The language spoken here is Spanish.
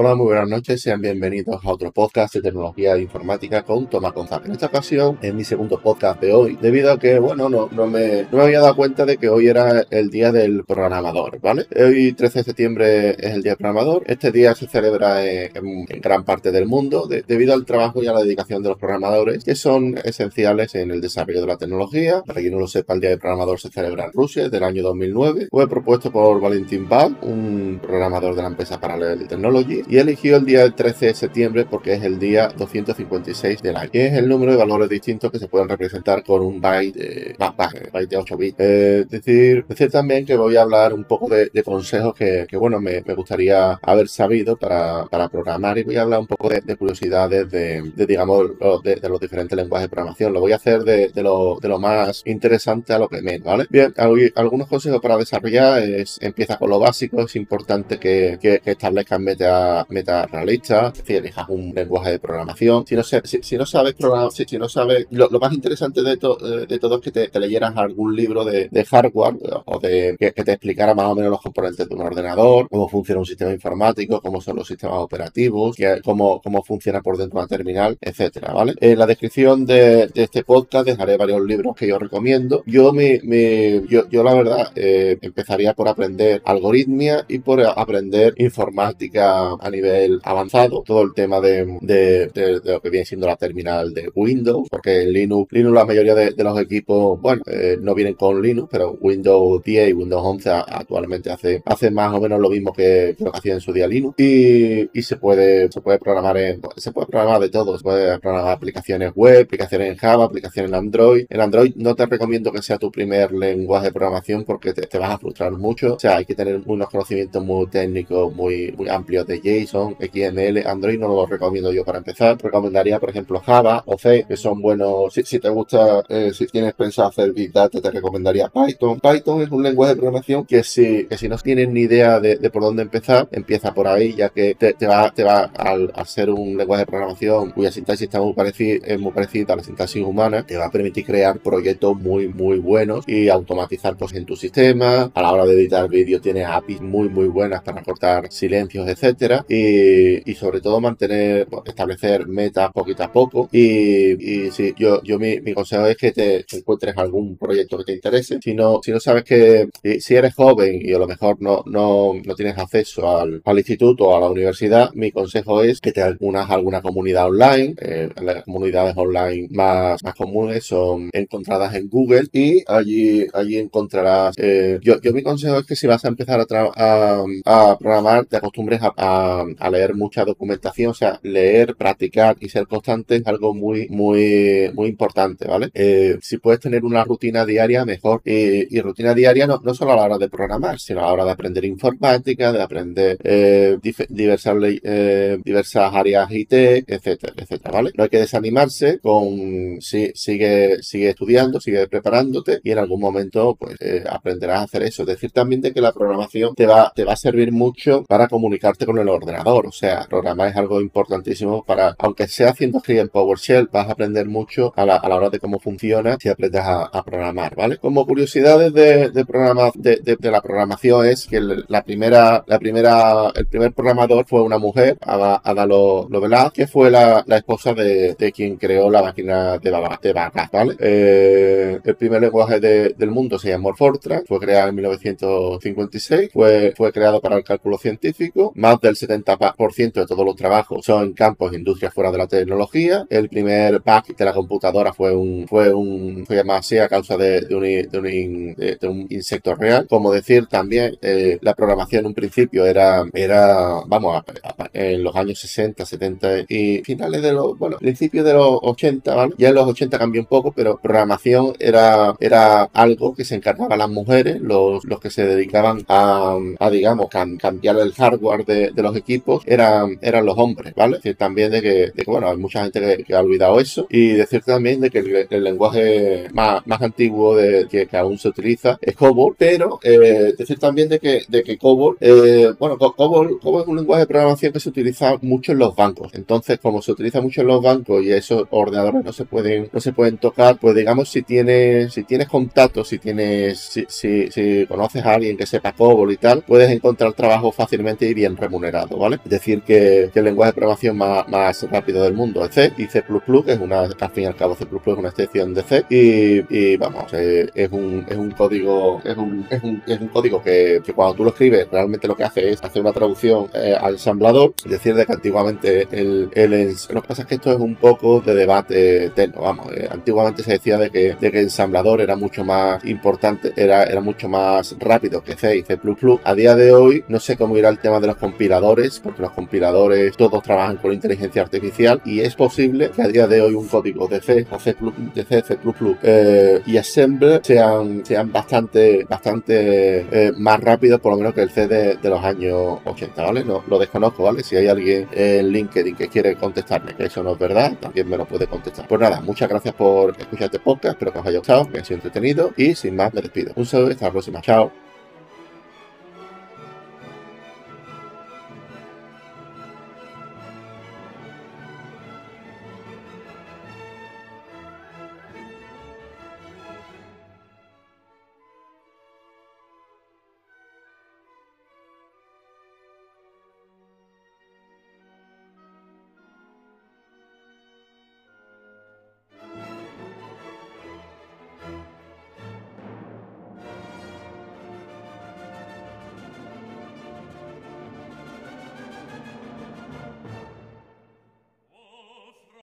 Hola, muy buenas noches, sean bienvenidos a otro podcast de tecnología e informática con Tomás González. En esta ocasión es mi segundo podcast de hoy, debido a que, bueno, no, no, me, no me había dado cuenta de que hoy era el día del programador, ¿vale? Hoy, 13 de septiembre, es el día del programador. Este día se celebra en, gran parte del mundo debido al trabajo y a la dedicación de los programadores, que son esenciales en el desarrollo de la tecnología. Para quien no lo sepa, el día del programador se celebra en Rusia desde el año 2009. Fue propuesto por Valentin Bach, un programador de la empresa Parallel Technology, y eligió el día del 13 de septiembre porque es el día 256 del año. Es el número de valores distintos que se pueden representar con un byte de, byte de 8 bits. Eh, decir, decir también que voy a hablar un poco de, consejos que, bueno, me, gustaría haber sabido para, para, programar y voy a hablar un poco de, curiosidades de, digamos, de, los diferentes lenguajes de programación. Lo voy a hacer de, lo, más interesante a lo que menos, ¿vale? Bien, algunos consejos para desarrollar es empieza con lo básico, es importante que, que, establezcan meta realista, es decir, elijas un lenguaje de programación. Si no, sabes programar, si, no sabes, lo, más interesante de, eh, de todo es que te, leyeras algún libro de, hardware o de que, te explicara más o menos los componentes de un ordenador, cómo funciona un sistema informático, cómo son los sistemas operativos, cómo, cómo funciona por dentro de una terminal, etcétera, ¿vale? En la descripción de, este podcast dejaré varios libros que yo recomiendo. Yo me, yo, yo la verdad eh, empezaría por aprender algoritmia y por aprender informática a nivel avanzado, todo el tema de, de, lo que viene siendo la terminal de Windows, porque en Linux, Linux la mayoría de, los equipos, bueno, eh, no vienen con Linux, pero Windows 10 y Windows 11 actualmente hace, hace más o menos lo mismo que, lo que hacía en su día Linux y, y, se puede se puede programar se puede programar de todo, se puede programar aplicaciones web, aplicaciones en Java, aplicaciones en Android. En Android no te recomiendo que sea tu primer lenguaje de programación porque te, te vas a frustrar mucho, o sea, hay que tener unos conocimientos muy técnicos, muy, muy amplios de JSON XML, Android no lo recomiendo yo para empezar. Recomendaría, por ejemplo, Java o C, que son buenos. Si, te gusta, eh, si tienes pensado hacer Big Data, te recomendaría Python. Python es un lenguaje de programación que si, que si no tienes ni idea de, por dónde empezar, empieza por ahí, ya que te, va, te va al, ser un lenguaje de programación cuya sintaxis está muy parecida, es muy parecida a la sintaxis humana, te va a permitir crear proyectos muy, muy buenos y automatizar cosas en tu sistema. A la hora de editar vídeos tiene APIs muy, muy buenas para cortar silencios, etcétera. Y y, sobre todo mantener, establecer metas poquito a poco. Y, y sí, yo, yo mi, consejo es que te encuentres algún proyecto que te interese. Si no, si no sabes que, si eres joven y a lo mejor no, no, no tienes acceso al, al instituto o a la universidad, mi consejo es que te unas a alguna comunidad online. Eh, las comunidades online más, más comunes son encontradas en Google y allí, allí encontrarás. Eh, yo, yo mi consejo es que si vas a empezar a, a, a programar, te acostumbres a a leer mucha documentación, o sea, leer, practicar y ser constante es algo muy, muy, muy importante, ¿vale? Eh, si puedes tener una rutina diaria, mejor. y rutina diaria no, no solo a la hora de programar, sino a la hora de aprender informática, de aprender eh, diversas, eh, diversas áreas IT, etcétera, etcétera, ¿vale? No hay que desanimarse con, si, sigue, sigue estudiando, sigue preparándote y en algún momento, pues, aprenderás a hacer eso. Es decir también de que la programación te va, te va a servir mucho para comunicarte con el ordenador o sea, programar es algo importantísimo para, aunque sea haciendo script en PowerShell, vas a aprender mucho a la, hora de cómo funciona si aprendes a, programar, ¿vale? Como curiosidades de, de, programa, de, la programación es que la primera, la primera, el primer programador fue una mujer, Ada, Lovelace, que fue la, esposa de, quien creó la máquina de, de vacas, ¿vale? Eh, el primer lenguaje del mundo se llama Fortran, fue creado en 1956, fue, fue creado para el cálculo científico, más del 70 por ciento de todos los trabajos son campos e industrias fuera de la tecnología. El primer pack de la computadora fue un, fue un, fue llamado así a causa de, de, un, de, un, de, un, insecto real. Como decir, también eh, la programación en un principio era, era vamos, en los años 60, 70 y finales de los, bueno, principios de los 80, ¿vale? Ya en los 80 cambió un poco, pero programación era, era algo que se encargaban las mujeres, los, los que se dedicaban a, a digamos, cambiar el hardware de, de los equipos eran, eran los hombres, ¿vale? Decir, también de que, bueno, hay mucha gente que, ha olvidado eso y decir también de que el, lenguaje más, más antiguo de, que, aún se utiliza es COBOL, pero eh, decir también de que, de que COBOL, eh, bueno, COBOL, COBOL es un lenguaje de programación que se utiliza mucho en los bancos. Entonces, como se utiliza mucho en los bancos y esos ordenadores no se pueden, no se pueden tocar, pues digamos, si tienes, si tienes contactos, si tienes, si, si, si conoces a alguien que sepa COBOL y tal, puedes encontrar trabajo fácilmente y bien remunerado. Es decir, que, el lenguaje de programación más, rápido del mundo es C y C++, que es una, al fin y al cabo C++ es una extensión de C y, vamos, eh, es, un, es un código, es un, es un, es un código que, cuando tú lo escribes realmente lo que hace es hacer una traducción eh, al ensamblador, decir, de que antiguamente el, lo que pasa es que esto es un poco de debate eterno, vamos, eh, antiguamente se decía de que, de que el ensamblador era mucho más importante, era, era mucho más rápido que C y C++, a día de hoy no sé cómo irá el tema de los compiladores, porque los compiladores todos trabajan con inteligencia artificial y es posible que a día de hoy un código de C, o C++, de C, eh, y Assembler sean, sean bastante, bastante eh, más rápidos, por lo menos que el C de, los años 80, ¿vale? No, lo desconozco, ¿vale? Si hay alguien en LinkedIn que quiere contestarme que eso no es verdad, también me lo puede contestar. Pues nada, muchas gracias por escuchar este podcast, espero que os haya gustado, que haya sido entretenido y sin más me despido. Un saludo y hasta la próxima. Chao.